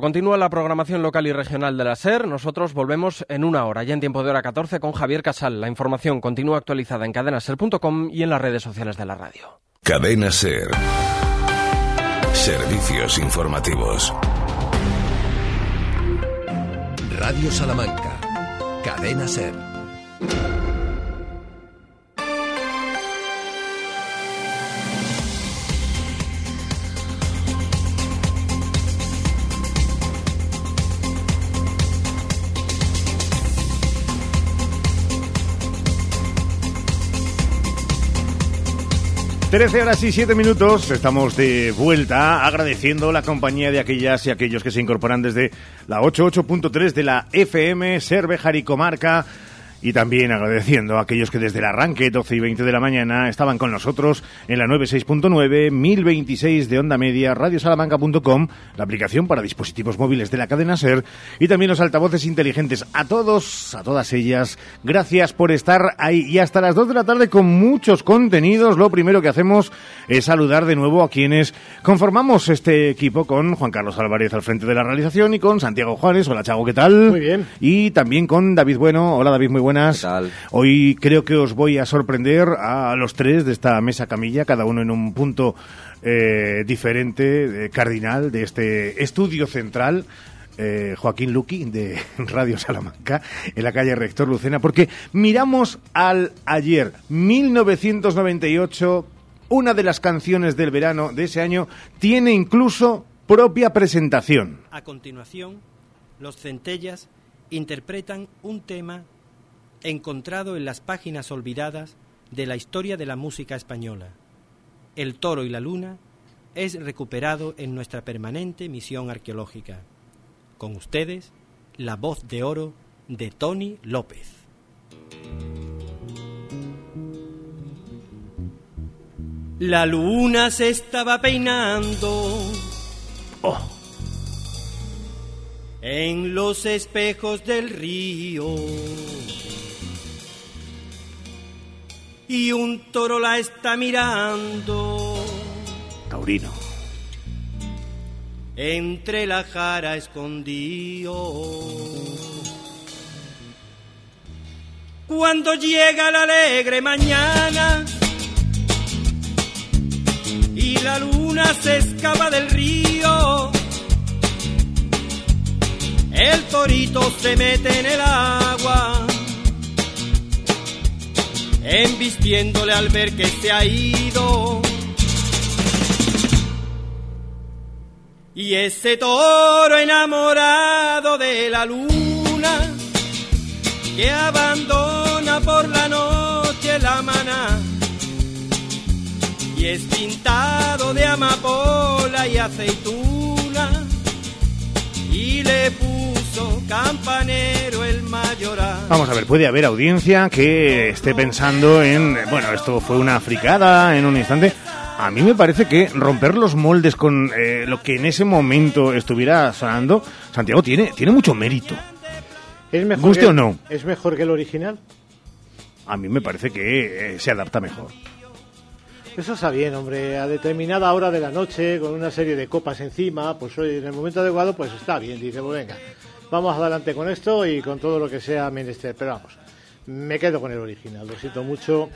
Continúa la programación local y regional de la SER. Nosotros volvemos en una hora, ya en tiempo de hora 14, con Javier Casal. La información continúa actualizada en cadenaser.com y en las redes sociales de la radio. Cadena SER. Servicios informativos. Radio Salamanca. Cadena Ser. 13 horas y 7 minutos, estamos de vuelta agradeciendo la compañía de aquellas y aquellos que se incorporan desde la 88.3 de la FM Cervejar y Comarca y también agradeciendo a aquellos que desde el arranque, 12 y 20 de la mañana, estaban con nosotros en la 96.9, 1026 de onda media, radiosalamanca.com, la aplicación para dispositivos móviles de la cadena SER y también los altavoces inteligentes. A todos, a todas ellas, gracias por estar ahí y hasta las 2 de la tarde con muchos contenidos. Lo primero que hacemos es saludar de nuevo a quienes conformamos este equipo con Juan Carlos Álvarez al frente de la realización y con Santiago Juárez. Hola, Chago, ¿qué tal? Muy bien. Y también con David Bueno. Hola, David, muy buenas. Hoy creo que os voy a sorprender a los tres de esta mesa camilla, cada uno en un punto eh, diferente, cardinal, de este estudio central. Eh, Joaquín Luqui de Radio Salamanca en la calle Rector Lucena porque miramos al ayer 1998 una de las canciones del verano de ese año tiene incluso propia presentación a continuación los centellas interpretan un tema encontrado en las páginas olvidadas de la historia de la música española. El toro y la luna es recuperado en nuestra permanente misión arqueológica. Con ustedes, la voz de oro de Tony López. La luna se estaba peinando. Oh. En los espejos del río. Y un toro la está mirando. Taurino. Entre la jara escondido. Cuando llega la alegre mañana y la luna se escapa del río, el torito se mete en el agua embistiéndole al ver que se ha ido. Y ese toro enamorado de la luna que abandona por la noche la maná y es pintado de amapola y aceituna y le puso campanero el mayoral. Vamos a ver, puede haber audiencia que esté pensando en, bueno, esto fue una fricada en un instante. A mí me parece que romper los moldes con eh, lo que en ese momento estuviera sonando, Santiago, tiene, tiene mucho mérito. ¿Es mejor ¿Guste que, o no? ¿Es mejor que el original? A mí me parece que eh, se adapta mejor. Eso está bien, hombre. A determinada hora de la noche, con una serie de copas encima, pues hoy en el momento adecuado, pues está bien. Dice, pues venga, vamos adelante con esto y con todo lo que sea menester. Pero vamos, me quedo con el original, lo siento mucho.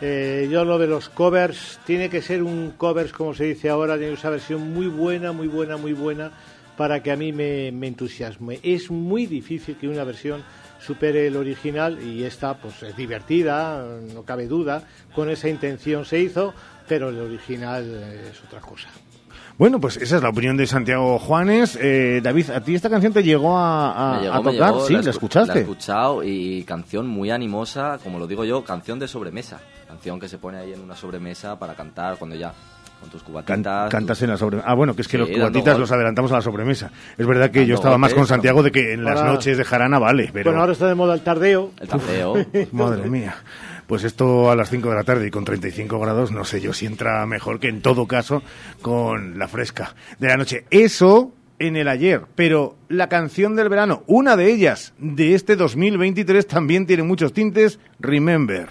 Eh, yo lo de los covers, tiene que ser un covers, como se dice ahora, tiene una versión muy buena, muy buena, muy buena, para que a mí me, me entusiasme. Es muy difícil que una versión supere el original y esta pues es divertida, no cabe duda, con esa intención se hizo, pero el original es otra cosa. Bueno, pues esa es la opinión de Santiago Juanes. Eh, David, ¿a ti esta canción te llegó a, a- Me llegó, a me tocar? llegó, sí, la, escu- La he escuchaste. escuchado y canción muy animosa, como lo digo yo, canción de sobremesa. Canción que se pone ahí en una sobremesa para cantar cuando ya, con tus Can- cubatitas. cantas tu- en la sobremesa. Ah, bueno, que es que Sí, los cubatitas los adelantamos a la sobremesa. Es verdad que yo estaba más con. Santiago de que en las Ahora- noches de jarana vale, pero... Bueno, ahora está de moda el tardeo. El tardeo. Madre mía. Pues esto a las 5 de la tarde y con 35 grados, no sé yo si entra mejor que en todo caso con la fresca de la noche. Eso en el ayer, pero la canción del verano, una de ellas de este 2023 también tiene muchos tintes, Remember.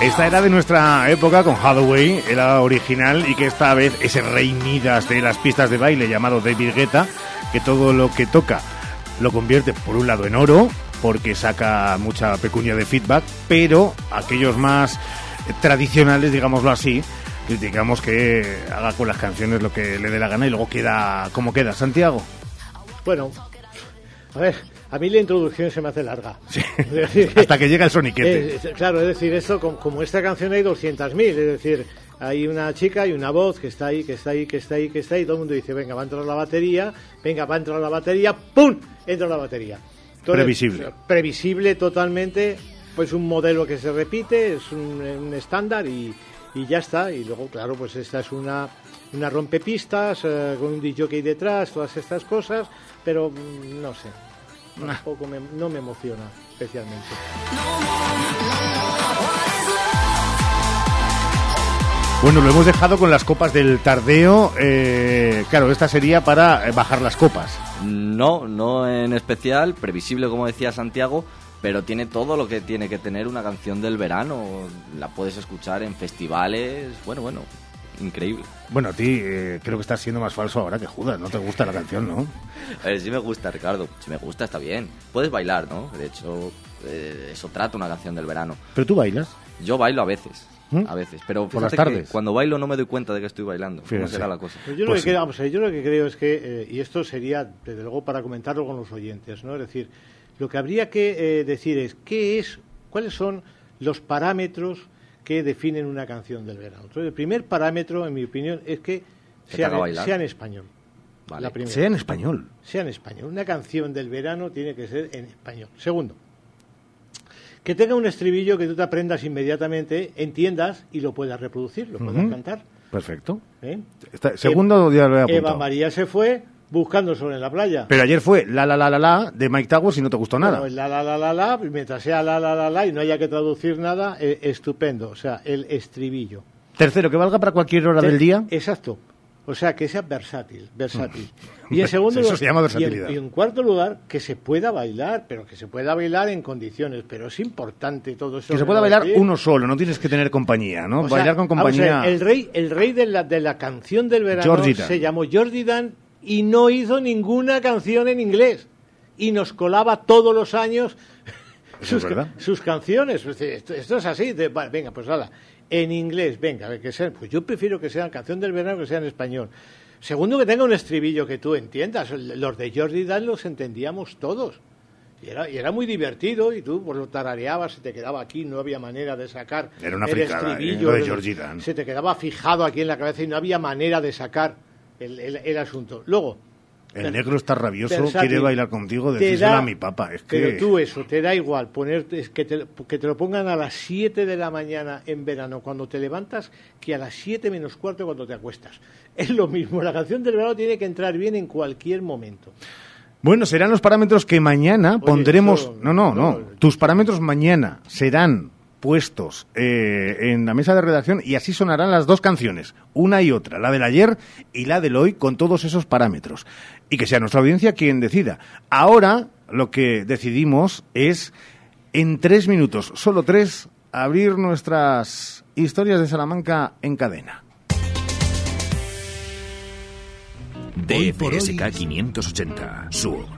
Esta era de nuestra época con Hathaway, era original y que esta vez ese rey Midas de las pistas de baile llamado David Guetta, que todo lo que toca lo convierte por un lado en oro, porque saca mucha pecunia de feedback, pero aquellos más tradicionales, digámoslo así, criticamos que haga con las canciones lo que le dé la gana y luego queda como queda. Santiago. Bueno, a ver, a mí la introducción se me hace larga. Decir, Hasta que llega el soniquete. Eh, claro, es decir, esto, como, como esta canción hay 200.000, es decir, hay una chica y una voz que está ahí, que está ahí, que está ahí, que está ahí, y todo el mundo dice, venga, va a entrar la batería, venga, va a entrar la batería, ¡pum! Entra la batería. Entonces, Previsible. Previsible totalmente, pues un modelo que se repite, es un, un estándar y, y ya está. Y luego, claro, pues esta es una, una rompepistas, eh, con un DJ detrás, todas estas cosas, pero mm, no sé, tampoco me, no me emociona especialmente. Bueno, lo hemos dejado con las copas del tardeo. eh, claro, esta sería para eh, bajar las copas. No, no en especial, previsible como decía Santiago, pero tiene todo lo que tiene que tener una canción del verano. La puedes escuchar en festivales, bueno, bueno, increíble. Bueno, a ti eh, creo que estás siendo más falso ahora que Judas. No te gusta la canción, ¿no? A ver, si me gusta, Ricardo, si me gusta está bien. Puedes bailar, ¿no? De hecho, eh, eso trata una canción del verano. Pero tú bailas. Yo bailo a veces, ¿Mm? a veces, pero Por las fíjate que tardes. cuando bailo no me doy cuenta de que estoy bailando. ¿Cómo Fíjese. será la cosa? Pues yo, Pues lo que creo, vamos a ver, yo lo que creo es que, eh, y esto sería, desde luego, para comentarlo con los oyentes, ¿no? Es decir, lo que habría que eh, decir es qué es, cuáles son los parámetros que definen una canción del verano. Entonces, el primer parámetro, en mi opinión, es que sea, en español. Vale. La primera. Sea en español. sea en español. Una canción del verano tiene que ser en español. Segundo, que tenga un estribillo que tú te aprendas inmediatamente, entiendas y lo puedas reproducir, lo puedas cantar. Perfecto. ¿eh? Está- segundo ya lo he Eva apuntado. María se fue buscando sol en la playa. Pero ayer fue la la la la la de Mike Towers y no te gustó nada. Bueno, el la la la la la, mientras sea la la la la y no haya que traducir nada, eh, estupendo. O sea, el estribillo. Tercero, que valga para cualquier hora del día. Exacto. O sea, que sea versátil, versátil. Y en segundo Eso lugar- se llama y en- versatilidad. Y en, cuarto lugar, que se pueda bailar, pero que se pueda bailar en condiciones. Pero es importante todo eso. Que se pueda bailar decir- uno solo, no tienes que tener compañía, ¿no? O sea, bailar con vamos a ver, compañía. el rey, el rey de la, de la canción del verano Dan. se llamó Jordi Dan y no hizo ninguna canción en inglés. Y nos colaba todos los años sus, sus canciones. Esto, esto es así. de, venga, pues nada. En inglés, venga, que pues yo prefiero que sea canción del verano que sea en español. Segundo, que tenga un estribillo que tú entiendas. Los de Jordi Dan los entendíamos todos. Y era, y era muy divertido y tú pues, lo tarareabas, se te quedaba aquí, no había manera de sacar Era una el fricada, ¿eh? estribillo. Lo de Georgie Dan. Se te quedaba fijado aquí en la cabeza y no había manera de sacar el, el- el asunto. Luego, El negro está rabioso, versátil. quiere bailar contigo, decíselo da- a mi papá. Es que... Pero tú eso, te da igual ponerte, es que, te, que te lo pongan a las 7 de la mañana en verano cuando te levantas que a las 7 menos cuarto cuando te acuestas. Es lo mismo, la canción del verano tiene que entrar bien en cualquier momento. Bueno, serán los parámetros que mañana pondremos. eso- no, no, no, Tus parámetros mañana serán puestos eh, en la mesa de redacción y así sonarán las dos canciones, una y otra, la del ayer y la del hoy, con todos esos parámetros. Y que sea nuestra audiencia quien decida. Ahora lo que decidimos es, en tres minutos, solo tres, abrir nuestras historias de Salamanca en cadena. DFSK 580 Sur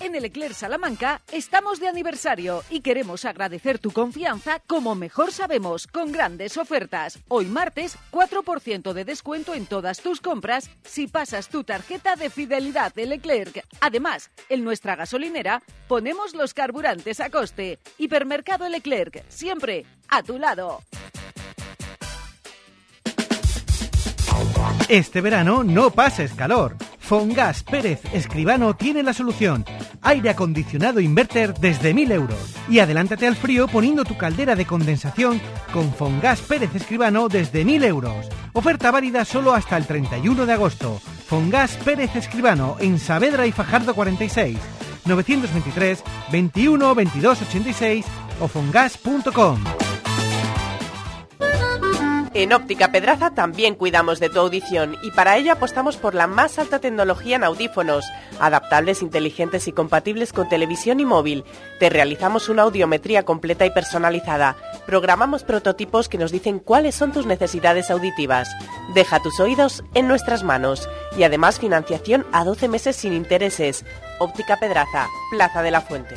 En el Eclair Salamanca estamos de aniversario y queremos agradecer tu confianza como mejor sabemos, con grandes ofertas. Hoy martes, 4% de descuento en todas tus compras si pasas tu tarjeta de fidelidad de Leclerc. Además, en nuestra gasolinera ponemos los carburantes a coste. Hipermercado Leclerc, siempre a tu lado. Este verano no pases calor. Fongas Pérez Escribano tiene la solución. Aire acondicionado inverter desde 1000 euros. Y adelántate al frío poniendo tu caldera de condensación con Fongas Pérez Escribano desde 1000 euros. Oferta válida solo hasta el 31 de agosto. Fongas Pérez Escribano en Saavedra y Fajardo 46. 923 21 22 86 o fongas.com. En Óptica Pedraza también cuidamos de tu audición y para ello apostamos por la más alta tecnología en audífonos, adaptables, inteligentes y compatibles con televisión y móvil. Te realizamos una audiometría completa y personalizada. Programamos prototipos que nos dicen cuáles son tus necesidades auditivas. Deja tus oídos en nuestras manos y además financiación a 12 meses sin intereses. Óptica Pedraza, Plaza de la Fuente.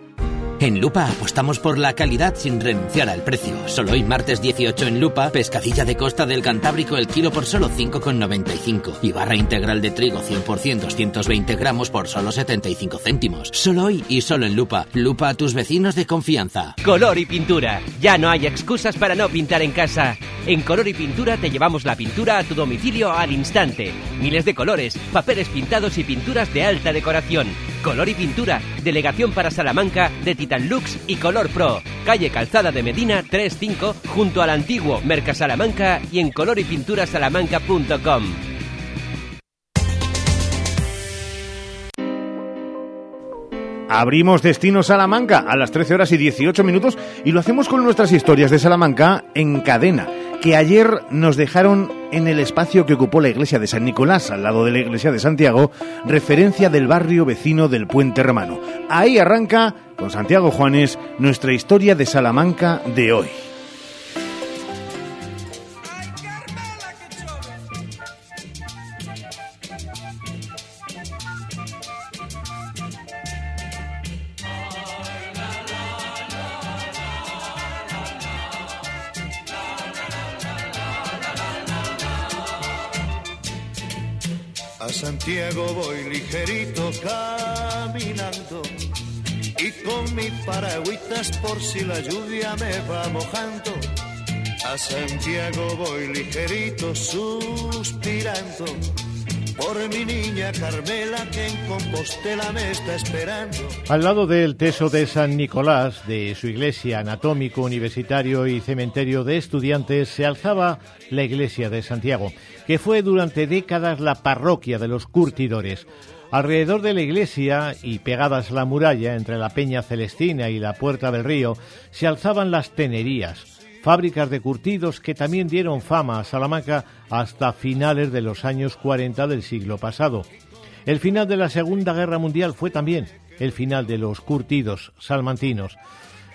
En Lupa apostamos por la calidad sin renunciar al precio. Solo hoy martes 18 en Lupa, pescadilla de costa del Cantábrico el kilo por solo 5,95 y barra integral de trigo 100% 220 gramos por solo 75 céntimos. Solo hoy y solo en Lupa. Lupa a tus vecinos de confianza. Color y pintura. Ya no hay excusas para no pintar en casa. En Color y Pintura te llevamos la pintura a tu domicilio al instante. Miles de colores, papeles pintados y pinturas de alta decoración. Color y Pintura, delegación para Salamanca de Titan Lux y Color Pro. Calle Calzada de Medina 35 junto al antiguo Mercasalamanca y en colorypinturasalamanca.com. Abrimos Destino Salamanca a las 13 horas y 18 minutos y lo hacemos con nuestras historias de Salamanca en cadena, que ayer nos dejaron en el espacio que ocupó la iglesia de San Nicolás, al lado de la iglesia de Santiago, referencia del barrio vecino del Puente Romano. Ahí arranca, con Santiago Juanes, nuestra historia de Salamanca de hoy. Santiago voy ligerito caminando y con mi paragüitas por si la lluvia me va mojando. A Santiago voy ligerito suspirando por mi niña Carmela que Compostela me está esperando. Al lado del teso de San Nicolás, de su iglesia anatómico, universitario y cementerio de estudiantes, se alzaba la iglesia de Santiago, que fue durante décadas la parroquia de los curtidores. Alrededor de la iglesia y pegadas a la muralla entre la Peña Celestina y la Puerta del Río se alzaban las tenerías, fábricas de curtidos que también dieron fama a Salamanca hasta finales de los años 40 del siglo pasado. El final de la Segunda Guerra Mundial fue también el final de los curtidos salmantinos.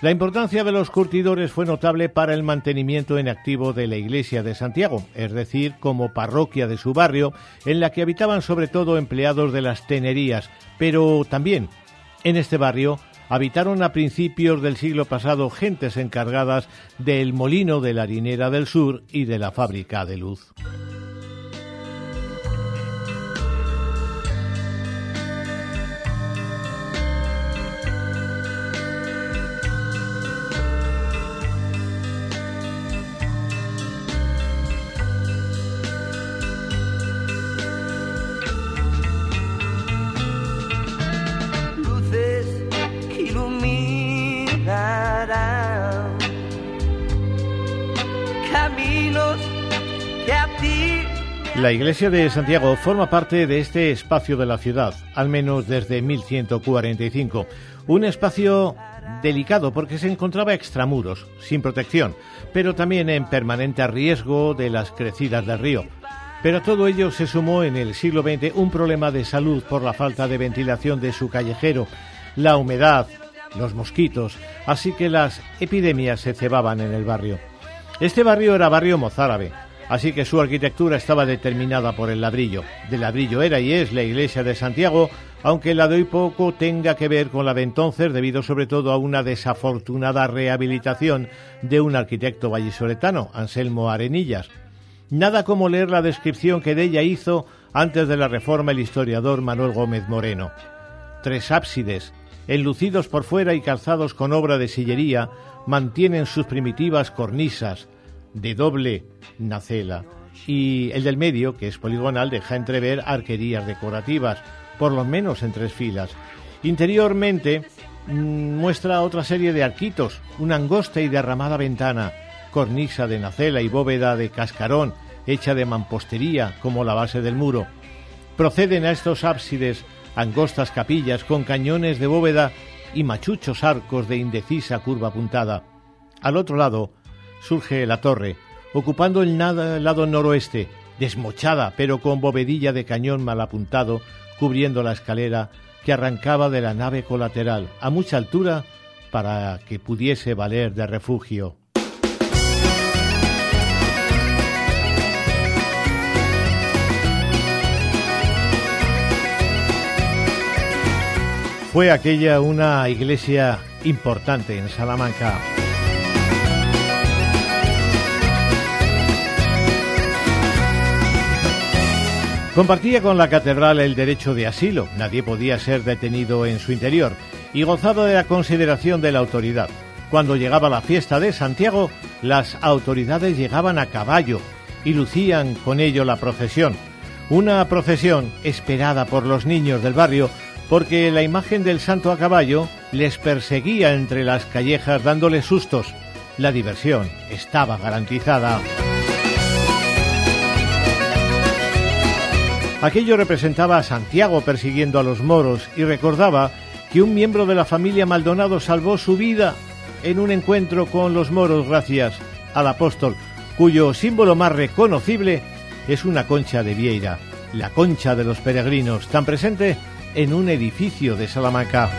La importancia de los curtidores fue notable para el mantenimiento en activo de la iglesia de Santiago, es decir, como parroquia de su barrio, en la que habitaban sobre todo empleados de las tenerías, pero también en este barrio habitaron a principios del siglo pasado gentes encargadas del molino de la harinera del sur y de la fábrica de luz. Iglesia de Santiago forma parte de este espacio de la ciudad, al menos desde 1145. Un espacio delicado porque se encontraba extramuros, sin protección, pero también en permanente riesgo de las crecidas del río. Pero a todo ello se sumó en el siglo XX un problema de salud por la falta de ventilación de su callejero, la humedad, los mosquitos, así que las epidemias se cebaban en el barrio. Este barrio era barrio mozárabe, así que su arquitectura estaba determinada por el ladrillo. De ladrillo era y es la iglesia de Santiago, aunque la de hoy poco tenga que ver con la de entonces, debido sobre todo a una desafortunada rehabilitación de un arquitecto vallisoletano, Anselmo Arenillas. Nada como leer la descripción que de ella hizo antes de la reforma el historiador Manuel Gómez Moreno. Tres ábsides, enlucidos por fuera y calzados con obra de sillería, mantienen sus primitivas cornisas de doble nacela y el del medio, que es poligonal, deja entrever arquerías decorativas, por lo menos en tres filas. Interiormente mm, muestra otra serie de arquitos, una angosta y derramada ventana, cornisa de nacela y bóveda de cascarón, hecha de mampostería como la base del muro. Proceden a estos ábsides angostas capillas con cañones de bóveda y machuchos arcos de indecisa curva apuntada. Al otro lado surge la torre, ocupando el lado noroeste, desmochada pero con bovedilla de cañón mal apuntado, cubriendo la escalera que arrancaba de la nave colateral a mucha altura para que pudiese valer de refugio. Fue aquella una iglesia importante en Salamanca. Compartía con la catedral el derecho de asilo, nadie podía ser detenido en su interior, y gozaba de la consideración de la autoridad. Cuando llegaba la fiesta de Santiago, las autoridades llegaban a caballo y lucían con ello la procesión. Una procesión esperada por los niños del barrio porque la imagen del santo a caballo les perseguía entre las callejas dándoles sustos. La diversión estaba garantizada. Aquello representaba a Santiago persiguiendo a los moros y recordaba que un miembro de la familia Maldonado salvó su vida en un encuentro con los moros gracias al apóstol, cuyo símbolo más reconocible es una concha de vieira, la concha de los peregrinos, tan presente en un edificio de Salamanca.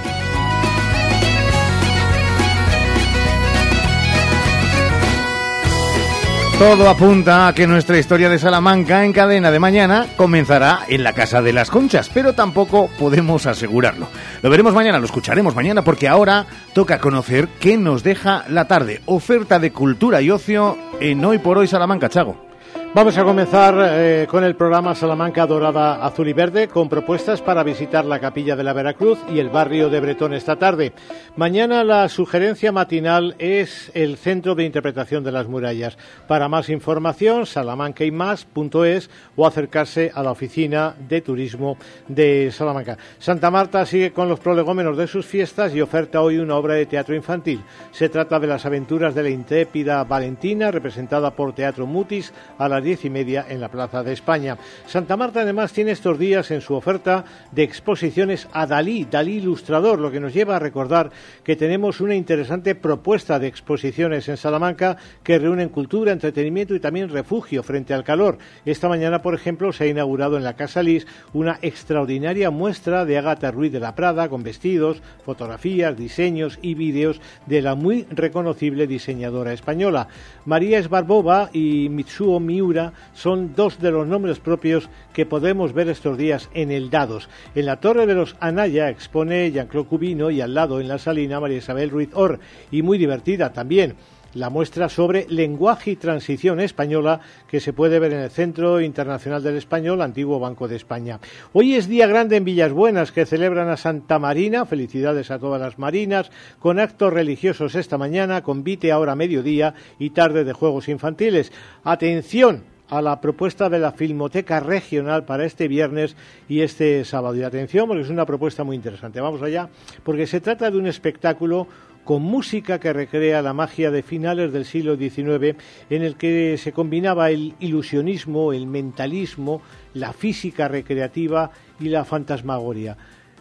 Todo apunta a que nuestra historia de Salamanca en cadena de mañana comenzará en la Casa de las Conchas, pero tampoco podemos asegurarlo. Lo veremos mañana, lo escucharemos mañana, porque ahora toca conocer qué nos deja la tarde. Oferta de cultura y ocio en Hoy por Hoy Salamanca, Chago. Vamos a comenzar eh, con el programa Salamanca Dorada Azul y Verde con propuestas para visitar la capilla de la Veracruz y el barrio de Bretón esta tarde. Mañana la sugerencia matinal es el Centro de Interpretación de las Murallas. Para más información, salamancaymas.es o acercarse a la oficina de turismo de Salamanca. Santa Marta sigue con los prolegómenos de sus fiestas y oferta hoy una obra de teatro infantil. Se trata de las aventuras de la intrépida Valentina, representada por Teatro Mutis a las diez y media en la Plaza de España. Santa Marta además tiene estos días en su oferta de exposiciones a Dalí, Dalí ilustrador, lo que nos lleva a recordar que tenemos una interesante propuesta de exposiciones en Salamanca que reúnen cultura, entretenimiento y también refugio frente al calor. Esta mañana, por ejemplo, se ha inaugurado en la Casa Lis una extraordinaria muestra de Agatha Ruiz de la Prada con vestidos, fotografías, diseños y vídeos de la muy reconocible diseñadora española. María Esbarbova y Mitsuo Miura son dos de los nombres propios que podemos ver estos días en el Dados. En la Torre de los Anaya expone Jean-Claude Cubino y al lado en la Salina María Isabel Ruiz Or y muy divertida también la muestra sobre lenguaje y transición española que se puede ver en el Centro Internacional del Español, antiguo Banco de España. Hoy es día grande en Villas Buenas que celebran a Santa Marina, felicidades a todas las marinas, con actos religiosos esta mañana, convite ahora a mediodía y tarde de juegos infantiles. Atención, a la propuesta de la Filmoteca Regional para este viernes y este sábado. Y atención, porque es una propuesta muy interesante. Vamos allá, porque se trata de un espectáculo con música que recrea la magia de finales del siglo XIX, en el que se combinaba el ilusionismo, el mentalismo, la física recreativa y la fantasmagoria.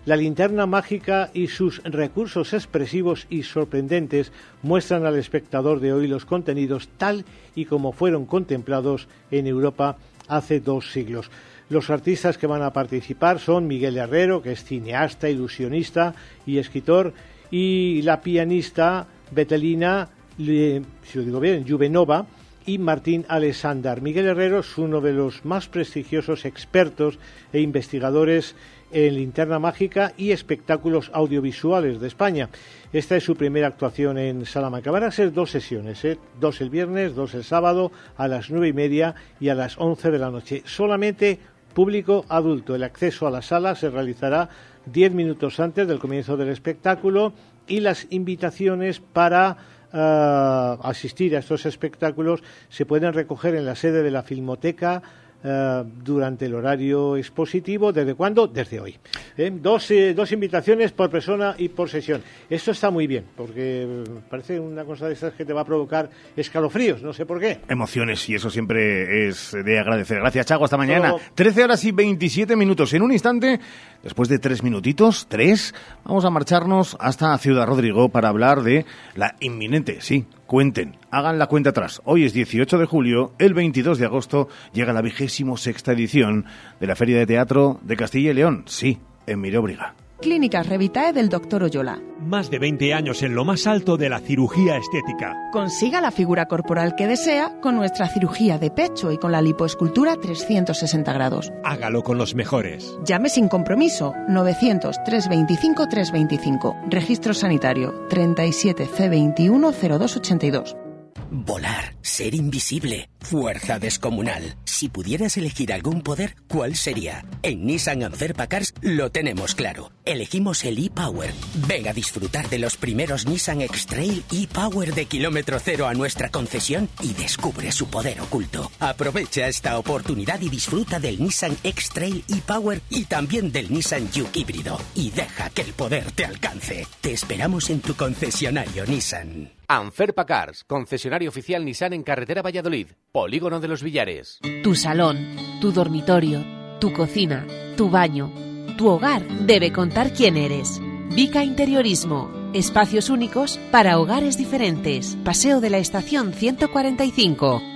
La linterna mágica y sus recursos expresivos y sorprendentes muestran al espectador de hoy los contenidos tal y como fueron contemplados en Europa hace dos siglos. Los artistas que van a participar son Miguel Herrero, que es cineasta, ilusionista y escritor, y la pianista Betelina, si lo digo bien, Juvenova, y Martín Alessandar. Miguel Herrero es uno de los más prestigiosos expertos e investigadores en linterna mágica y espectáculos audiovisuales de España. Esta es su primera actuación en Salamanca. Van a ser dos sesiones, ¿eh? dos el viernes, dos el sábado, a las nueve y media y a las once de la noche. Solamente público adulto. El acceso a la sala se realizará diez minutos antes del comienzo del espectáculo y las invitaciones para eh, asistir a estos espectáculos se pueden recoger en la sede de la Filmoteca eh, durante el horario expositivo. ¿Desde cuándo? Desde hoy. ¿Eh? Dos, eh, dos invitaciones por persona y por sesión. Esto está muy bien, porque parece una cosa de estas que te va a provocar escalofríos, no sé por qué. Emociones y eso siempre es de agradecer. Gracias, Chago. Hasta mañana. Todo. 13 horas y 27 minutos. En un instante, después de tres minutitos, tres, vamos a marcharnos hasta Ciudad Rodrigo para hablar de la inminente, sí, cuenten, hagan la cuenta atrás. Hoy es 18 de julio, el 22 de agosto llega la vigésimo sexta edición de la Feria de Teatro de Castilla y León, sí, en Miróbriga. Clínicas Revitae del Dr. Oyola. Más de 20 años en lo más alto de la cirugía estética. Consiga la figura corporal que desea con nuestra cirugía de pecho y con la lipoescultura 360 grados. Hágalo con los mejores. Llame sin compromiso 900 325 325. Registro sanitario 37 C21 0282. Volar, ser invisible, fuerza descomunal. Si pudieras elegir algún poder, ¿cuál sería? En Nissan Anferpa Cars lo tenemos claro. Elegimos el e-Power. Ven a disfrutar de los primeros Nissan X-Trail e-Power de kilómetro cero a nuestra concesión y descubre su poder oculto. Aprovecha esta oportunidad y disfruta del Nissan X-Trail e-Power y también del Nissan Juke híbrido. Y deja que el poder te alcance. Te esperamos en tu concesionario Nissan. Anferpa Cars, concesionario oficial Nissan en carretera Valladolid, Polígono de los Villares. Tu salón, tu dormitorio, tu cocina, tu baño, tu hogar debe contar quién eres. Vica Interiorismo. Espacios únicos para hogares diferentes. Paseo de la Estación 145.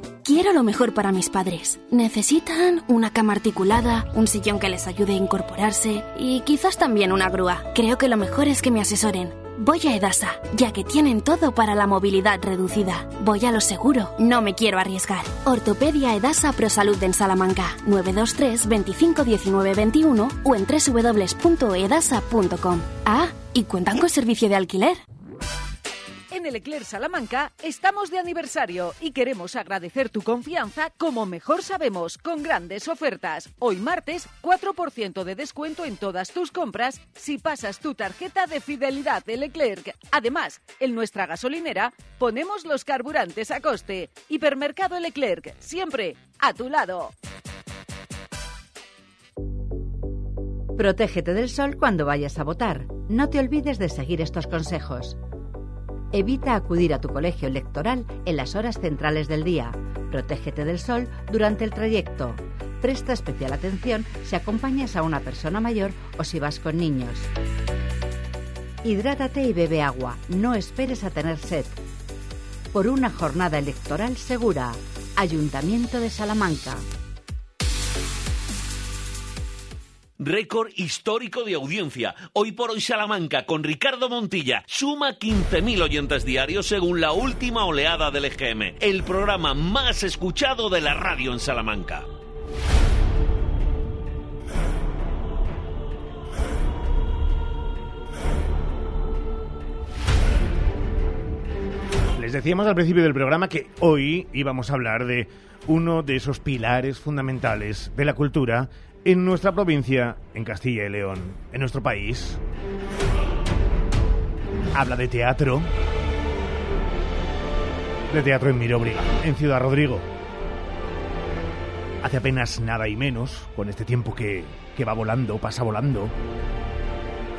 Quiero lo mejor para mis padres. Necesitan una cama articulada, un sillón que les ayude a incorporarse y quizás también una grúa. Creo que lo mejor es que me asesoren. Voy a Edasa, ya que tienen todo para la movilidad reducida. Voy a lo seguro, no me quiero arriesgar. Ortopedia Edasa ProSalud en Salamanca, 923 25 19 21 o en www.edasa.com. Ah, y cuentan con servicio de alquiler. En el Eclair Salamanca estamos de aniversario y queremos agradecer tu confianza como mejor sabemos con grandes ofertas. Hoy martes 4% de descuento en todas tus compras si pasas tu tarjeta de fidelidad de Leclerc. Además, en nuestra gasolinera ponemos los carburantes a coste. Hipermercado Leclerc, siempre a tu lado. Protégete del sol cuando vayas a votar. No te olvides de seguir estos consejos. Evita acudir a tu colegio electoral en las horas centrales del día. Protégete del sol durante el trayecto. Presta especial atención si acompañas a una persona mayor o si vas con niños. Hidrátate y bebe agua. No esperes a tener sed. Por una jornada electoral segura. Ayuntamiento de Salamanca. Récord histórico de audiencia. Hoy por hoy Salamanca con Ricardo Montilla suma 15.000 oyentes diarios según la última oleada del EGM. El programa más escuchado de la radio en Salamanca. Les decíamos al principio del programa que hoy íbamos a hablar de uno de esos pilares fundamentales de la cultura en nuestra provincia, en Castilla y León, en nuestro país. Habla de teatro. De teatro en Miróbriga, en Ciudad Rodrigo. Hace apenas nada y menos, con este tiempo que, que va volando, pasa volando,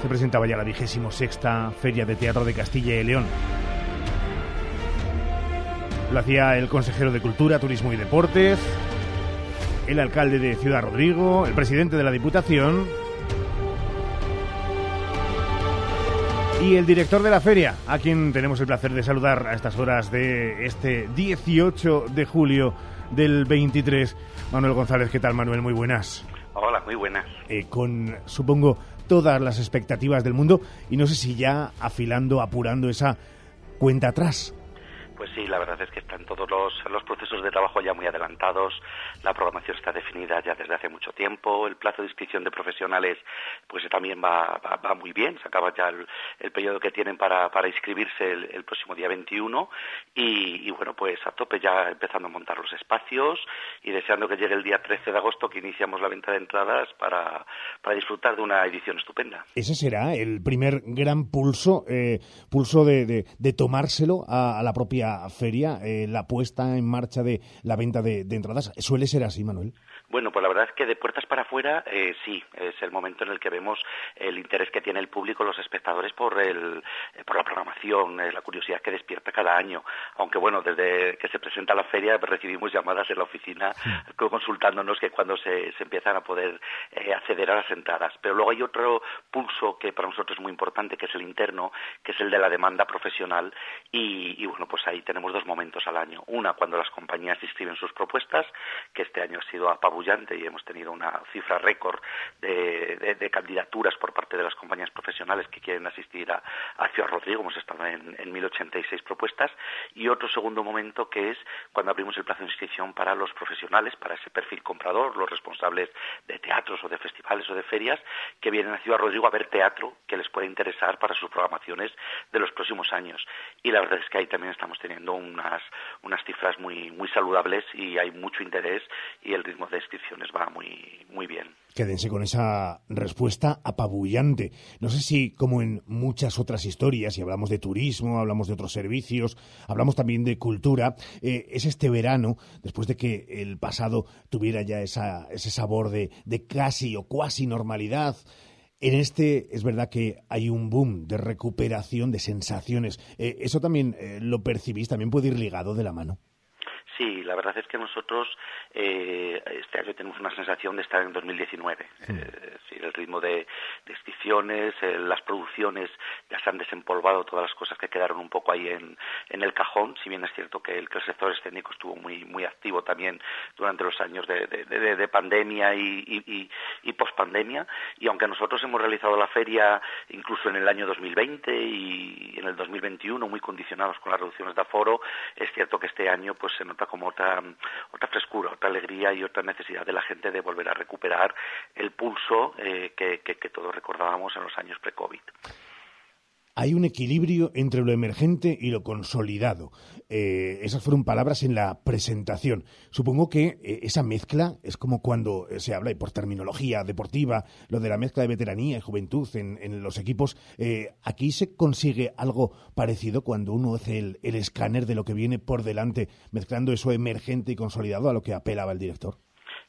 se presentaba ya la vigésimo sexta Feria de Teatro de Castilla y León. Lo hacía el consejero de Cultura, Turismo y Deportes, el alcalde de Ciudad Rodrigo, el presidente de la Diputación y el director de la feria, a quien tenemos el placer de saludar a estas horas de este 18 de julio del 23. Manuel González, ¿qué tal Manuel? Muy buenas. Hola, muy buenas. Eh, con, supongo, todas las expectativas del mundo y no sé si ya afilando, apurando esa cuenta atrás. Pues sí, la verdad es que están todos los, los procesos de trabajo ya muy adelantados, la programación está definida ya desde hace mucho tiempo, el plazo de inscripción de profesionales pues también va, va, muy bien, se acaba ya el, periodo que tienen para, para inscribirse el, próximo día 21 y, bueno, pues a tope ya empezando a montar los espacios y deseando que llegue el día 13 de agosto que iniciamos la venta de entradas para, para disfrutar de una edición estupenda. Ese será el primer gran pulso, eh, pulso de, de, tomárselo a, a la propia feria, eh, la puesta en marcha de la venta de, entradas. ¿Suele ser así, Manuel? Bueno, pues la verdad es que de puertas para afuera eh, sí, es el momento en el que vemos el interés que tiene el público, los espectadores por, el, por la programación, eh, la curiosidad que despierta cada año. Aunque bueno, desde que se presenta la feria recibimos llamadas en la oficina consultándonos que cuando se, se empiezan a poder acceder a las entradas. Pero luego hay otro pulso que para nosotros es muy importante, que es el interno, que es el de la demanda profesional y, y bueno, pues ahí tenemos dos momentos al año. Una, cuando las compañías inscriben sus propuestas, que este año ha sido apabullante y hemos tenido una cifra récord de, candidaturas por parte de las compañías profesionales que quieren asistir a, Ciudad Rodrigo. Hemos estado en, en 1.086 propuestas. Y otro segundo momento que es cuando abrimos el plazo de inscripción para los profesionales, para ese perfil comprador, los responsables de teatros o de festivales o de ferias, que vienen a Ciudad Rodrigo a ver teatro que les puede interesar para sus programaciones de los próximos años. Y la verdad es que ahí también estamos teniendo unas, unas cifras muy, muy saludables y hay mucho interés y el ritmo de inscripciones va muy, muy bien. Quédense con esa respuesta apabullante. No sé si, como en muchas otras historias, y hablamos de turismo, hablamos de otros servicios, hablamos también de cultura, eh, es este verano, después de que el pasado tuviera ya esa, ese sabor de, de casi o cuasi normalidad, en este es verdad que hay un boom de recuperación de sensaciones. Eh, ¿Eso también eh, lo percibís? ¿También puede ir ligado de la mano? Sí, la verdad es que nosotros eh, este año tenemos una sensación de estar en 2019. Eh, el ritmo de, descripciones, eh, las producciones ya se han desempolvado todas las cosas que quedaron un poco ahí en, en el cajón, si bien es cierto que el, que el sector escénico estuvo muy, muy activo también durante los años de, de, pandemia y, y, y pospandemia. Y aunque nosotros hemos realizado la feria incluso en el año 2020 y en el 2021 muy condicionados con las reducciones de aforo, es cierto que este año pues se nota como otra, otra frescura, otra alegría y otra necesidad de la gente de volver a recuperar el pulso eh, que, que todos recordábamos en los años pre-COVID hay un equilibrio entre lo emergente y lo consolidado. Eh, esas fueron palabras en la presentación. Supongo que eh, esa mezcla es como cuando se habla, y por terminología deportiva, lo de la mezcla de veteranía y juventud en, los equipos. Eh, aquí se consigue algo parecido cuando uno hace el, el escáner de lo que viene por delante, mezclando eso emergente y consolidado a lo que apelaba el director.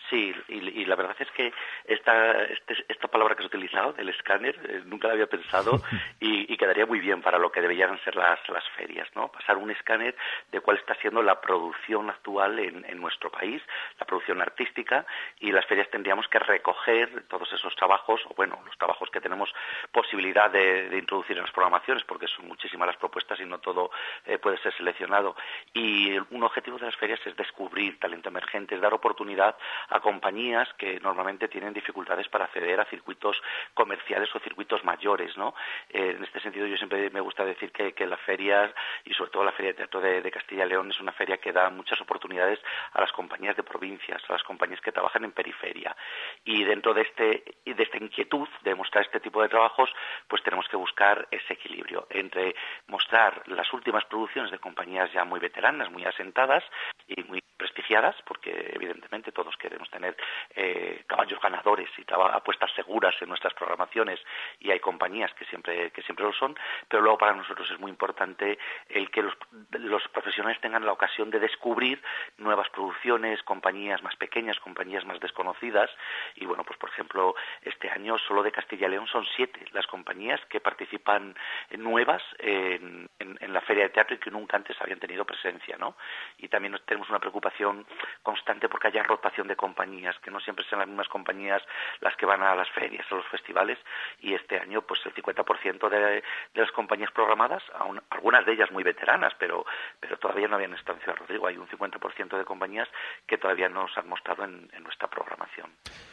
Sí, y, la verdad es que esta, este, esta palabra que has utilizado, del escáner, eh, nunca la había pensado y, quedaría muy bien para lo que deberían ser las, las ferias, ¿no? Pasar un escáner de cuál está siendo la producción actual en, en, nuestro país, la producción artística, y las ferias tendríamos que recoger todos esos trabajos, o bueno, los trabajos que tenemos posibilidad de, introducir en las programaciones, porque son muchísimas las propuestas y no todo eh, puede ser seleccionado. Y un objetivo de las ferias es descubrir talento emergente, es dar oportunidad a compañías que normalmente tienen dificultades para acceder a circuitos comerciales o circuitos mayores, ¿no? Eh, en este sentido, yo siempre me gusta decir que, que la feria, y sobre todo la Feria de Teatro de, Castilla y León, es una feria que da muchas oportunidades a las compañías de provincia provincias, a las compañías que trabajan en periferia. Y dentro de, este, de esta inquietud de mostrar este tipo de trabajos, pues tenemos que buscar ese equilibrio entre mostrar las últimas producciones de compañías ya muy veteranas, muy asentadas y muy prestigiadas, porque evidentemente todos queremos tener eh, caballos ganadores y apuestas seguras en nuestras programaciones y hay compañías que siempre, que siempre lo son, pero luego para nosotros es muy importante el que los, los profesionales tengan la ocasión de descubrir nuevas producciones, compañías más pequeñas, compañías más desconocidas y bueno, pues por ejemplo, este año solo de Castilla y León son siete las compañías que participan nuevas en, en, la Feria de Teatro y que nunca antes habían tenido presencia, ¿no? Y también tenemos una preocupación constante porque haya rotación de compañías, que no siempre sean las mismas compañías las que van a las ferias, a los festivales, y este año pues el 50% de, de las compañías programadas, algunas de ellas muy veteranas, pero, pero todavía no habían estado en Ciudad Rodrigo, hay un 50% de compañías que todavía no se han mostrado en, nuestra programación.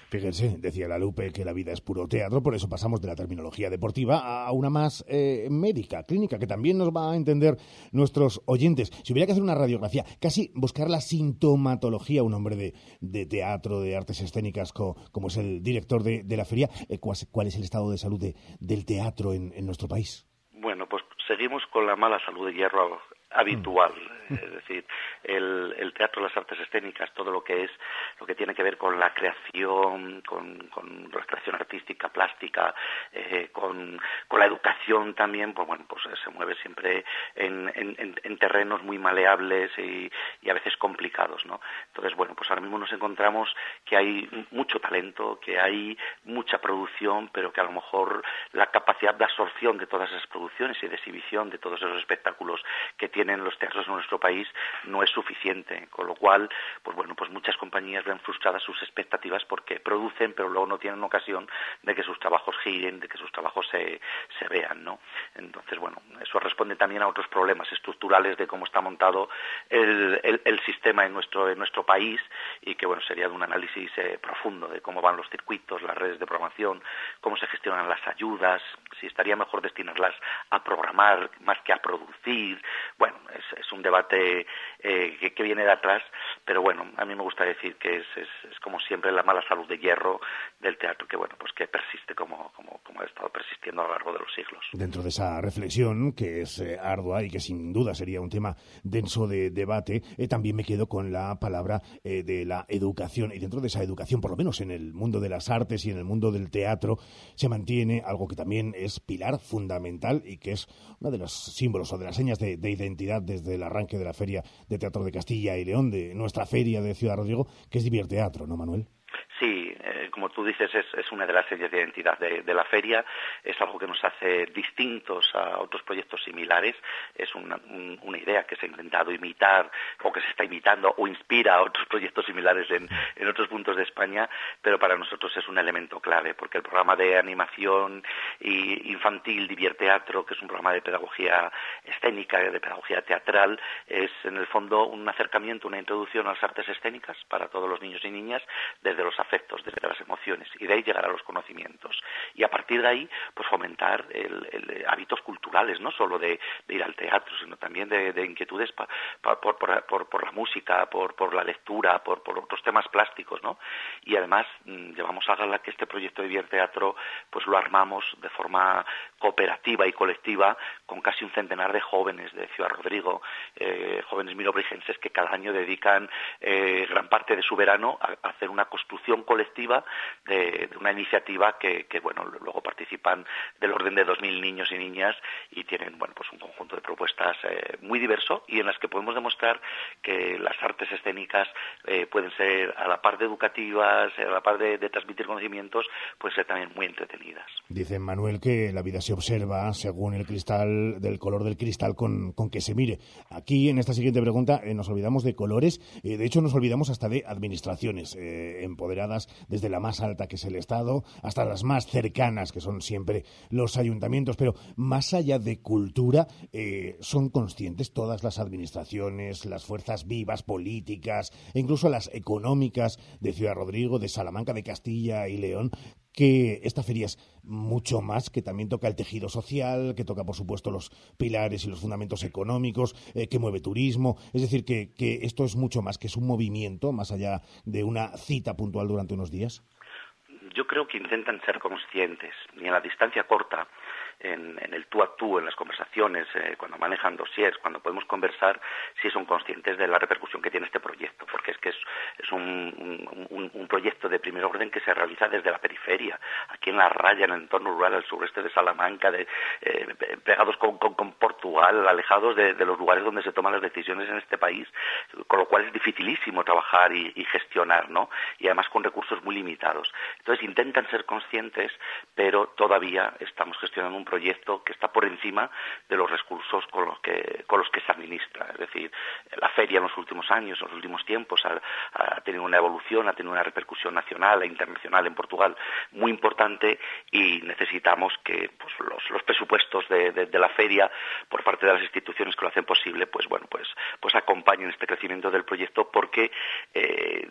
Fíjense, decía la Lupe que la vida es puro teatro, por eso pasamos de la terminología deportiva a una más eh, médica, clínica, que también nos va a entender nuestros oyentes. Si hubiera que hacer una radiografía, casi buscar la sintomatología, un hombre de, teatro, de artes escénicas, como es el director de, la feria, eh, ¿cuál, es el estado de salud del teatro en, en nuestro país? Bueno, pues seguimos con la mala salud de hierro habitual. Es decir, el, el, teatro, las artes escénicas, todo lo que es, lo que tiene que ver con la creación, con, la creación artística, plástica, eh, con, con, la educación también, pues bueno, pues se mueve siempre en, en, en terrenos muy maleables y, a veces complicados, ¿no? Entonces, bueno, pues ahora mismo nos encontramos que hay mucho talento, que hay mucha producción, pero que a lo mejor la capacidad de absorción de todas esas producciones y de exhibición de todos esos espectáculos que tiene tienen los teatros en nuestro país no es suficiente, con lo cual, pues bueno, pues muchas compañías ven frustradas sus expectativas porque producen, pero luego no tienen ocasión de que sus trabajos giren, de que sus trabajos se, se vean, ¿no? Entonces, bueno, eso responde también a otros problemas estructurales de cómo está montado el, el, sistema en nuestro, en nuestro país y que, bueno, sería de un análisis eh, profundo de cómo van los circuitos, las redes de programación, cómo se gestionan las ayudas, si estaría mejor destinarlas a programar más que a producir, bueno, es, un debate eh, que, viene de atrás, pero bueno, a mí me gusta decir que es, es, como siempre la mala salud de hierro del teatro, que bueno, pues que persiste como, como, como ha estado persistiendo a lo largo de los siglos. Dentro de esa reflexión, que es eh, ardua y que sin duda sería un tema denso de debate, eh, también me quedo con la palabra de la educación. Y dentro de esa educación, por lo menos en el mundo de las artes y en el mundo del teatro, se mantiene algo que también es pilar fundamental y que es uno de los símbolos o de las señas de identidad desde el arranque de la Feria de Teatro de Castilla y León, de nuestra feria de Ciudad Rodrigo, que es Teatro, ¿no, Manuel? Como tú dices, es, una de las series de identidad de, la feria, es algo que nos hace distintos a otros proyectos similares, es una, idea que se ha intentado imitar o que se está imitando o inspira a otros proyectos similares en, otros puntos de España, pero para nosotros es un elemento clave, porque el programa de animación infantil Divierteatro, que es un programa de pedagogía escénica, de pedagogía teatral, es en el fondo un acercamiento, una introducción a las artes escénicas para todos los niños y niñas, desde los afectos, desde las emociones, y de ahí llegar a los conocimientos. Y a partir de ahí, pues fomentar el, hábitos culturales, no solo de, ir al teatro, sino también de, inquietudes por, la música, por, la lectura, por, otros temas plásticos, ¿no? Y además mm, llevamos a gala que este proyecto de Vier Teatro, pues lo armamos de forma cooperativa y colectiva con casi un centenar de jóvenes de Ciudad Rodrigo, eh, jóvenes mirobrigenses que cada año dedican eh, gran parte de su verano a hacer una construcción colectiva de, una iniciativa que, bueno, luego participan del orden de 2.000 niños y niñas y tienen, bueno, pues un conjunto de propuestas eh, muy diverso y en las que podemos demostrar que las artes escénicas eh, pueden ser a la par de educativas, a la par de, transmitir conocimientos, pueden ser también muy entretenidas. Dice Manuel que la vida se observa según el cristal, del color del cristal con, con que se mire. Aquí, en esta siguiente pregunta, eh, nos olvidamos de colores, de hecho nos olvidamos hasta de administraciones empoderadas desde la más alta que es el Estado hasta las más cercanas que son siempre los ayuntamientos. Pero más allá de cultura, eh, son conscientes todas las administraciones, las fuerzas vivas políticas e incluso las económicas de Ciudad Rodrigo, de Salamanca, de Castilla y León, que esta feria es mucho más, que también toca el tejido social, que toca, por supuesto, los pilares y los fundamentos económicos, eh, que mueve turismo. Es decir, que, que esto es mucho más, que es un movimiento más allá de una cita puntual durante unos días. Yo creo que intentan ser conscientes, y en la distancia corta, en, el tú a tú, en las conversaciones, eh, cuando manejan dossiers, cuando podemos conversar, si son conscientes de la repercusión que tiene este proyecto, porque es que es, un, proyecto de primer orden que se realiza desde la periferia, aquí en la raya, en el entorno rural al sureste de Salamanca, de, eh, pegados con, Portugal, alejados de, de, los lugares donde se toman las decisiones en este país, con lo cual es dificilísimo trabajar y, y gestionar, ¿no? Y además con recursos muy limitados. Entonces intentan ser conscientes, pero todavía estamos gestionando un proyecto que está por encima de los recursos con los que, con los que se administra. Es decir, la feria en los últimos años, en los últimos tiempos, ha, ha tenido una evolución, ha tenido una repercusión nacional e internacional en Portugal muy importante y necesitamos que pues, los, los, presupuestos de, de, de, la feria por parte de las instituciones que lo hacen posible, pues bueno, pues, pues acompañen este crecimiento del proyecto porque eh,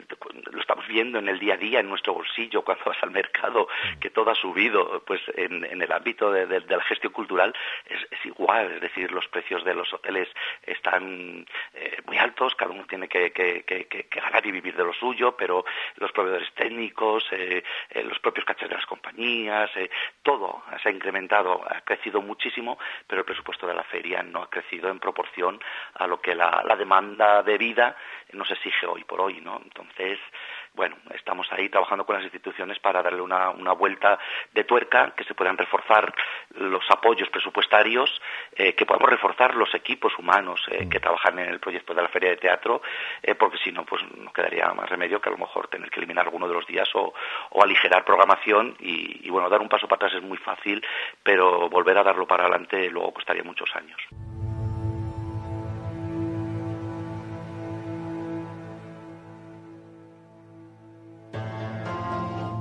lo estamos viendo en el día a día, en nuestro bolsillo, cuando vas al mercado, que todo ha subido, pues en, en el ámbito de, de, de la gestión cultural es, es, igual, es decir, los precios de los hoteles están eh, muy altos, cada uno tiene que, que, que, que, ganar y vivir de lo suyo, pero los proveedores técnicos, eh, eh, los propios cachés de las compañías, todo se ha incrementado, ha crecido muchísimo, pero el presupuesto de la feria no ha crecido en proporción a lo que la, la demanda de vida nos exige hoy por hoy, ¿no? Entonces, bueno, estamos ahí trabajando con las instituciones para darle una, una vuelta de tuerca, que se puedan reforzar los apoyos presupuestarios, eh, que podamos reforzar los equipos humanos eh, que trabajan en el proyecto de la Feria de Teatro, eh, porque si no, pues no quedaría más remedio que a lo mejor tener que eliminar alguno de los días o, o aligerar programación y, y, bueno, dar un paso para atrás es muy fácil, pero volver a darlo para adelante luego costaría muchos años.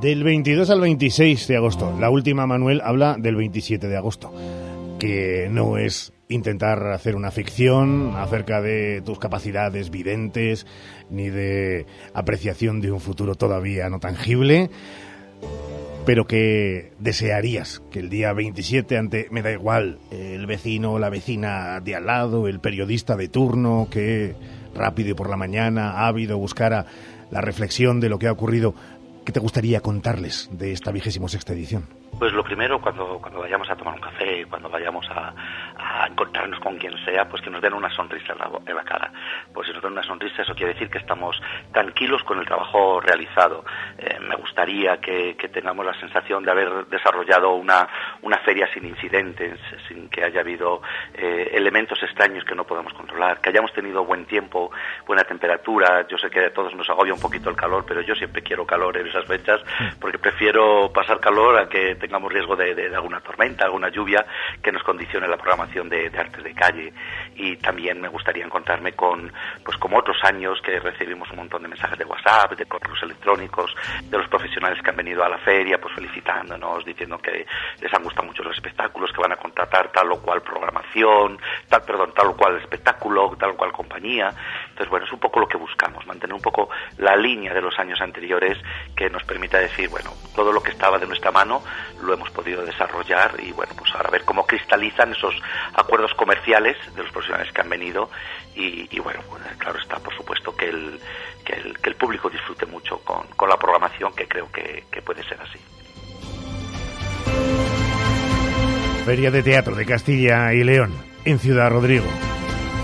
Del 22 al 26 de agosto. La última, Manuel, habla del 27 de agosto, que no es intentar hacer una ficción acerca de tus capacidades videntes, ni de apreciación de un futuro todavía no tangible, pero que desearías que el día 27, ante, me da igual, el vecino o la vecina de al lado, el periodista de turno, que rápido y por la mañana, ávido, buscara la reflexión de lo que ha ocurrido ¿Qué te gustaría contarles de esta vigésimo sexta edición? Pues lo primero, cuando, cuando vayamos a tomar un café, cuando vayamos a, a encontrarnos con quien sea, pues que nos den una sonrisa en la, en la, cara. Pues si nos den una sonrisa, eso quiere decir que estamos tranquilos con el trabajo realizado. Eh, me gustaría que, que, tengamos la sensación de haber desarrollado una, una feria sin incidentes, sin que haya habido eh, elementos extraños que no podamos controlar, que hayamos tenido buen tiempo, buena temperatura. Yo sé que a todos nos agobia un poquito el calor, pero yo siempre quiero calor en esas fechas porque prefiero pasar calor a que tengamos riesgo de, de, alguna tormenta, alguna lluvia que nos condicione la programación de, de, artes de calle y también me gustaría encontrarme con, pues como otros años que recibimos un montón de mensajes de WhatsApp, de correos electrónicos, de los profesionales que han venido a la feria, pues felicitándonos, diciendo que les han gustado mucho los espectáculos, que van a contratar tal o cual programación, tal, perdón, tal o cual espectáculo, tal o cual compañía. Entonces, bueno, es un poco lo que buscamos, mantener un poco la línea de los años anteriores que nos permita decir, bueno, todo lo que estaba de nuestra mano lo hemos podido desarrollar y bueno, pues ahora ver cómo cristalizan esos acuerdos comerciales de los profesionales que han venido y, y bueno, pues, claro está, por supuesto, que el, que el, que el público disfrute mucho con, con, la programación, que creo que, que puede ser así. Feria de Teatro de Castilla y León, en Ciudad Rodrigo.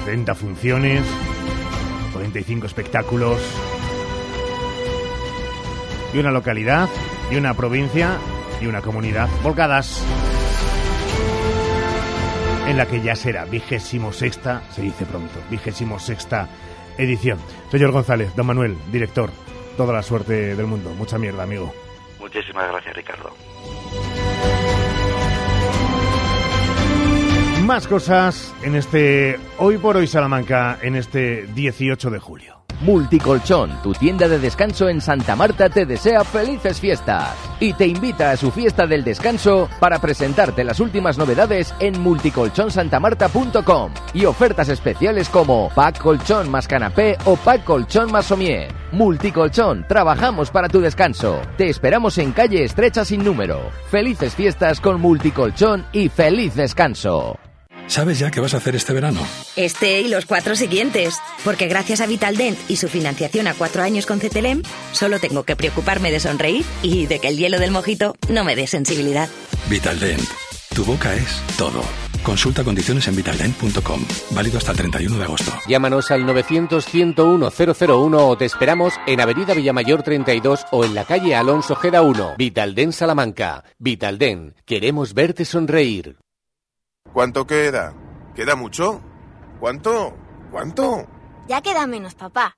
30 funciones, 45 espectáculos y una localidad y una provincia y una comunidad volcadas en la que ya será vigésimo sexta, se dice pronto, vigésimo sexta edición. Señor González, don Manuel, director, toda la suerte del mundo. Mucha mierda, amigo. Muchísimas gracias, Ricardo. Más cosas en este Hoy por Hoy Salamanca, en este 18 de julio. Multicolchón, tu tienda de descanso en Santa Marta, te desea felices fiestas y te invita a su fiesta del descanso para presentarte las últimas novedades en multicolchonsantamarta.com y ofertas especiales como pack colchón más canapé o pack colchón más somier. Multicolchón, trabajamos para tu descanso. Te esperamos en calle estrecha sin número. Felices fiestas con Multicolchón y feliz descanso. ¿Sabes ya qué vas a hacer este verano? Este y los cuatro siguientes. Porque gracias a Vitaldent y su financiación a cuatro años con CTLM, solo tengo que preocuparme de sonreír y de que el hielo del mojito no me dé sensibilidad. Vitaldent. Tu boca es todo. Consulta condiciones en vitaldent.com. Válido hasta el 31 de agosto. Llámanos al 900-101-001 o te esperamos en Avenida Villamayor 32 o en la calle Alonso Gera 1. Vitalden Salamanca. Vitalden. Queremos verte sonreír. ¿Cuánto queda? ¿Queda mucho? ¿Cuánto? ¿Cuánto? Ya queda menos, papá.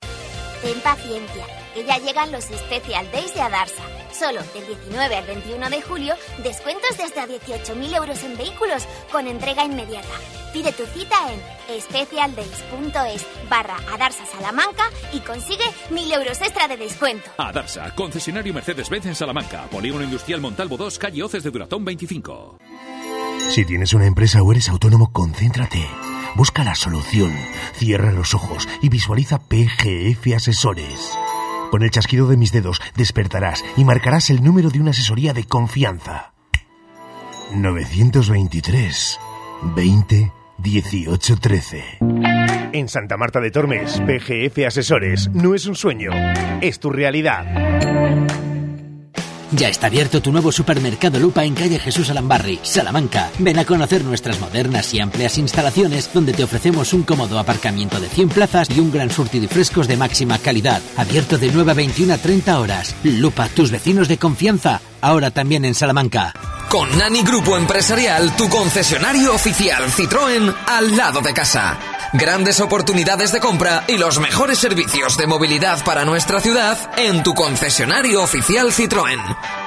Ten paciencia, que ya llegan los Special Days de Adarsa. Solo del 19 al 21 de julio, descuentos de hasta 18.000 euros en vehículos con entrega inmediata. Pide tu cita en specialdays.es barra Adarsa Salamanca y consigue 1.000 euros extra de descuento. Adarsa, concesionario Mercedes-Benz en Salamanca. Polígono Industrial Montalvo 2, calle Oces de Duratón 25. Si tienes una empresa o eres autónomo, concéntrate. Busca la solución. Cierra los ojos y visualiza PGF Asesores. Con el chasquido de mis dedos despertarás y marcarás el número de una asesoría de confianza. 923 20 18 13. En Santa Marta de Tormes, PGF Asesores no es un sueño, es tu realidad. Ya está abierto tu nuevo supermercado Lupa en calle Jesús Alambarri, Salamanca. Ven a conocer nuestras modernas y amplias instalaciones donde te ofrecemos un cómodo aparcamiento de 100 plazas y un gran surtido y frescos de máxima calidad. Abierto de 9 a 21 a 30 horas. Lupa, tus vecinos de confianza, ahora también en Salamanca. Con Nani Grupo Empresarial, tu concesionario oficial Citroën al lado de casa. Grandes oportunidades de compra y los mejores servicios de movilidad para nuestra ciudad en tu concesionario oficial Citroën.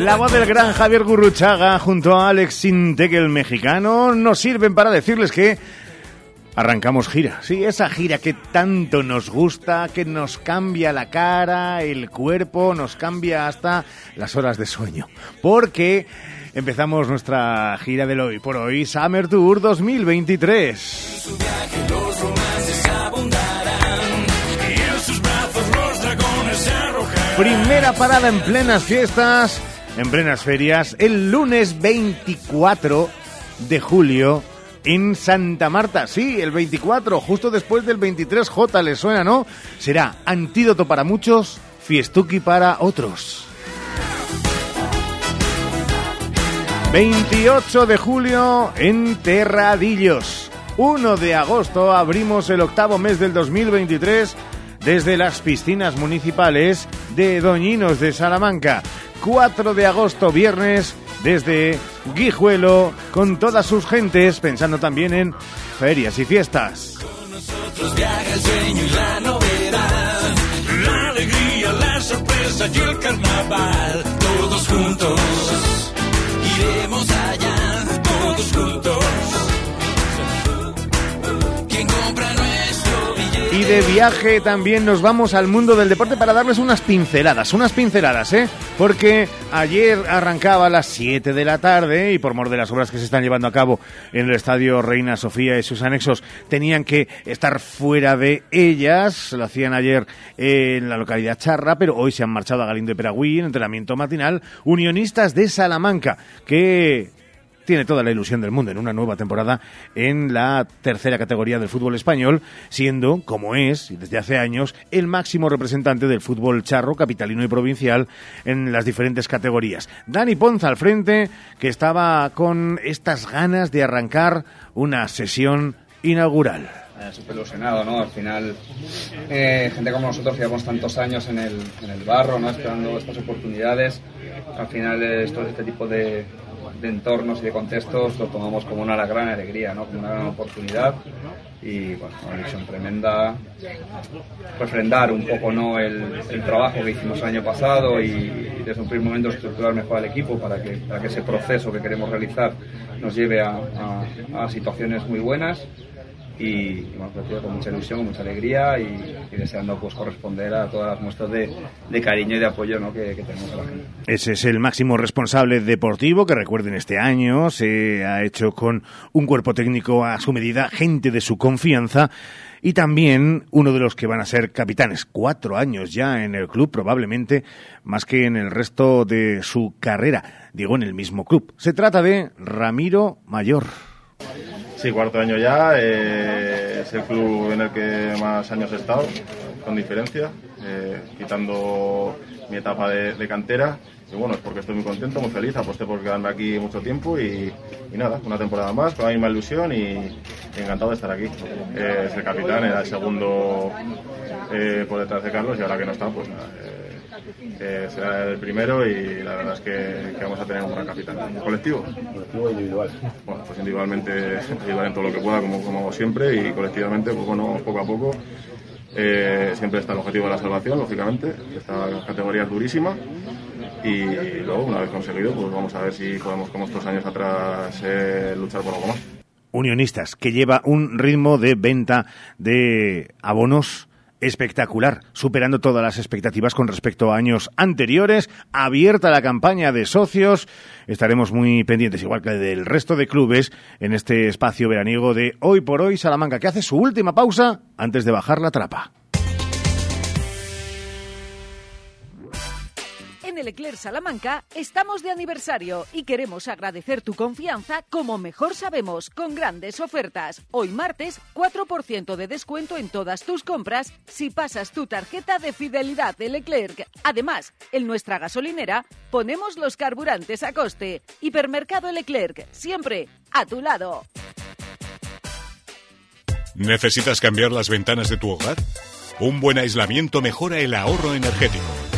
La voz del gran Javier Gurruchaga junto a Alex Sintec, el mexicano, nos sirven para decirles que Arrancamos gira, sí, esa gira que tanto nos gusta, que nos cambia la cara, el cuerpo, nos cambia hasta las horas de sueño. Porque empezamos nuestra gira del hoy por hoy, Summer Tour 2023. Primera parada en plenas fiestas, en plenas ferias, el lunes 24 de julio en Santa Marta. Sí, el 24, justo después del 23J, ¿le suena, no? Será antídoto para muchos, fiestuki para otros. 28 de julio en Terradillos. 1 de agosto abrimos el octavo mes del 2023 desde las piscinas municipales de Doñinos de Salamanca. 4 de agosto, viernes, desde Guijuelo, con todas sus gentes, pensando también en ferias y fiestas. Con nosotros viaja el sueño y la novedad, la alegría, la sorpresa y el carnaval. Todos juntos, iremos allá, Y de viaje también nos vamos al mundo del deporte para darles unas pinceladas, unas pinceladas, ¿eh? Porque ayer arrancaba a las 7 de la tarde y por mor de las obras que se están llevando a cabo en el Estadio Reina Sofía y sus anexos tenían que estar fuera de ellas. Lo hacían ayer en la localidad Charra, pero hoy se han marchado a Galindo de Peragüí en entrenamiento matinal. Unionistas de Salamanca que tiene toda la ilusión del mundo en una nueva temporada en la tercera categoría del fútbol español, siendo, como es, y desde hace años, el máximo representante del fútbol charro, capitalino y provincial en las diferentes categorías. Dani Ponza al frente, que estaba con estas ganas de arrancar una sesión inaugural. Eh, Súper ilusionado, ¿no? Al final, eh, gente como nosotros llevamos tantos años en el, en el barro, ¿no? Esperando estas oportunidades. Al final, eh, esto, este tipo de, de entornos y de contextos lo tomamos como una gran alegría, ¿no? Como una gran oportunidad y, bueno, una ilusión tremenda. Refrendar un poco, ¿no? El, el trabajo que hicimos el año pasado y, desde un primer momento estructurar mejor al equipo para que, para que ese proceso que queremos realizar nos lleve a, a- a situaciones muy buenas y, y, bueno, pues, con mucha ilusión, mucha alegría y, y deseando pues corresponder a todas las muestras de, de cariño y de apoyo ¿no? que, que tenemos a la gente. Ese es el máximo responsable deportivo que recuerden este año. Se ha hecho con un cuerpo técnico a su medida, gente de su confianza y también uno de los que van a ser capitanes. Cuatro años ya en el club, probablemente más que en el resto de su carrera. Digo, en el mismo club. Se trata de Ramiro Mayor. Sí, cuarto año ya. eh, es el club en el que más años he estado, con diferencia, eh, quitando mi etapa de, cantera. Y bueno, es porque estoy muy contento, muy feliz, aposté por quedarme aquí mucho tiempo y, nada, una temporada más, con la misma ilusión y, y encantado de estar aquí. Eh, es el capitán, era el segundo eh, por detrás de Carlos y ahora que no está, pues nada. Eh, será el primero y la verdad es que, que vamos a tener un gran capitán. ¿Colectivo? Colectivo individual. Bueno, pues individualmente ayudar en todo lo que pueda, como, como hago siempre, y colectivamente, pues bueno, poco a poco. Eh, siempre está el objetivo de la salvación, lógicamente. Esta categoría es durísima. Y luego, una vez conseguido, pues vamos a ver si podemos, como estos años atrás, eh, luchar por algo más. Unionistas, que lleva un ritmo de venta de abonos espectacular, superando todas las expectativas con respecto a años anteriores, abierta la campaña de socios, estaremos muy pendientes, igual que del resto de clubes, en este espacio veraniego de Hoy por Hoy Salamanca, que hace su última pausa antes de bajar la trapa. En el Eclair Salamanca estamos de aniversario y queremos agradecer tu confianza como mejor sabemos con grandes ofertas. Hoy martes 4% de descuento en todas tus compras si pasas tu tarjeta de fidelidad de Leclerc. Además, en nuestra gasolinera ponemos los carburantes a coste. Hipermercado Leclerc, siempre a tu lado. ¿Necesitas cambiar las ventanas de tu hogar? Un buen aislamiento mejora el ahorro energético.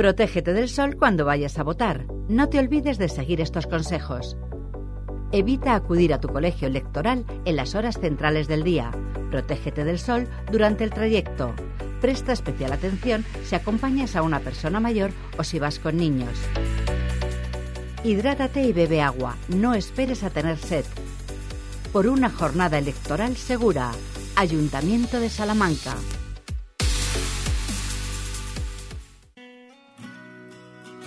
Protégete del sol cuando vayas a votar. No te olvides de seguir estos consejos. Evita acudir a tu colegio electoral en las horas centrales del día. Protégete del sol durante el trayecto. Presta especial atención si acompañas a una persona mayor o si vas con niños. Hidrátate y bebe agua. No esperes a tener sed. Por una jornada electoral segura. Ayuntamiento de Salamanca.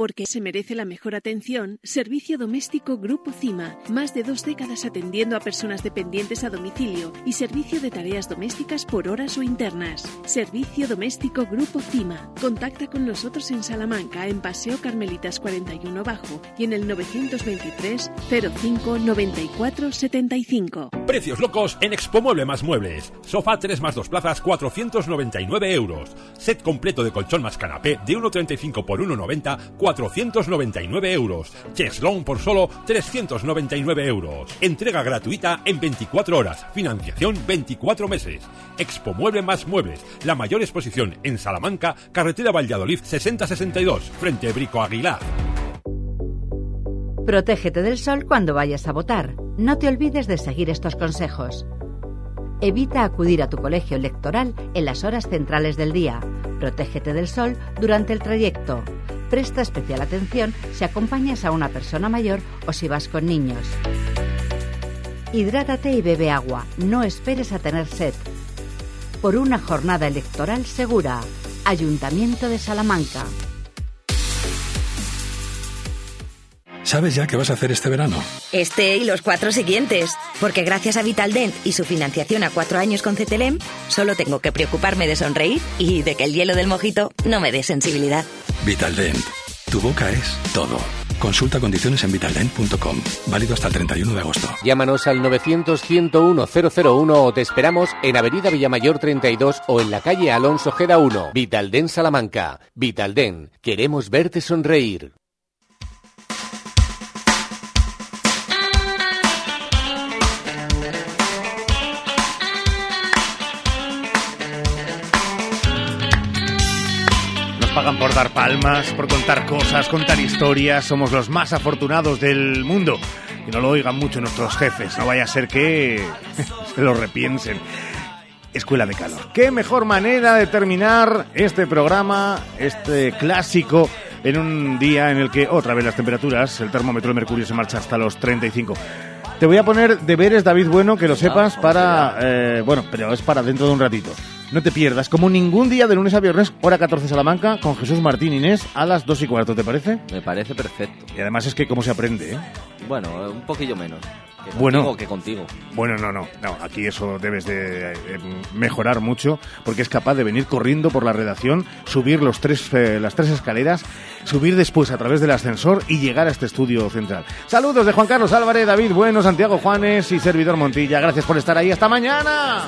Porque se merece la mejor atención, Servicio Doméstico Grupo CIMA. Más de dos décadas atendiendo a personas dependientes a domicilio y servicio de tareas domésticas por horas o internas. Servicio Doméstico Grupo CIMA. Contacta con nosotros en Salamanca, en Paseo Carmelitas 41 Bajo y en el 923 05 94 75. Precios locos en Expo Mueble más Muebles. Sofá 3 más 2 plazas, 499 euros. Set completo de colchón más canapé de 1,35 por 1,90, 499 euros. Cheslong por solo 399 euros. Entrega gratuita en 24 horas. Financiación 24 meses. Expo Mueble más Muebles. La mayor exposición en Salamanca, carretera Valladolid 6062, frente Brico Aguilar. Protégete del sol cuando vayas a votar. No te olvides de seguir estos consejos. Evita acudir a tu colegio electoral en las horas centrales del día. Protégete del sol durante el trayecto. Presta especial atención si acompañas a una persona mayor o si vas con niños. Hidrátate y bebe agua. No esperes a tener sed. Por una jornada electoral segura. Ayuntamiento de Salamanca. ¿Sabes ya qué vas a hacer este verano? Este y los cuatro siguientes. Porque gracias a Vitaldent y su financiación a cuatro años con CTLM, solo tengo que preocuparme de sonreír y de que el hielo del mojito no me dé sensibilidad. Vitaldent. Tu boca es todo. Consulta condiciones en vitaldent.com. Válido hasta el 31 de agosto. Llámanos al 900-101-001 o te esperamos en Avenida Villamayor 32 o en la calle Alonso Geda 1. Vitalden Salamanca. Vitalden. Queremos verte sonreír. Nos pagan por dar palmas, por contar cosas, contar historias. Somos los más afortunados del mundo. Que no lo oigan mucho nuestros jefes. No vaya a ser que se lo repiensen. Escuela de Calor. ¿Qué mejor manera de terminar este programa, este clásico, en un día en el que otra vez las temperaturas, el termómetro de mercurio se marcha hasta los 35? Te voy a poner deberes, David Bueno, que lo sepas para... eh, bueno, pero es para dentro de un ratito. No te pierdas, como ningún día de lunes a viernes, hora 14 Salamanca, con Jesús Martín Inés a las 2 y cuarto, ¿te parece? Me parece perfecto. Y además es que cómo se aprende, ¿eh? Bueno, un poquillo menos. Que Bueno. contigo que contigo. Bueno, no, no, no, aquí eso debes de eh, mejorar mucho porque es capaz de venir corriendo por la redacción, subir los tres, eh, las tres escaleras, subir después a través del ascensor y llegar a este estudio central. Saludos de Juan Carlos Álvarez, David Bueno, Santiago Juanes y servidor Montilla. Gracias por estar ahí. Hasta mañana.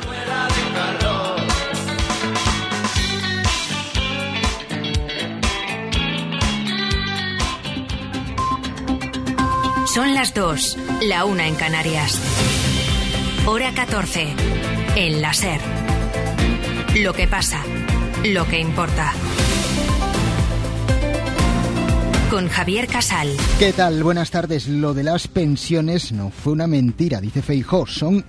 Son las 2, la una en Canarias. Hora 14, en la SER. Lo que pasa, lo que importa. con Javier Casal. ¿Qué tal? Buenas tardes. Lo de las pensiones no fue una mentira, dice Feijó. Son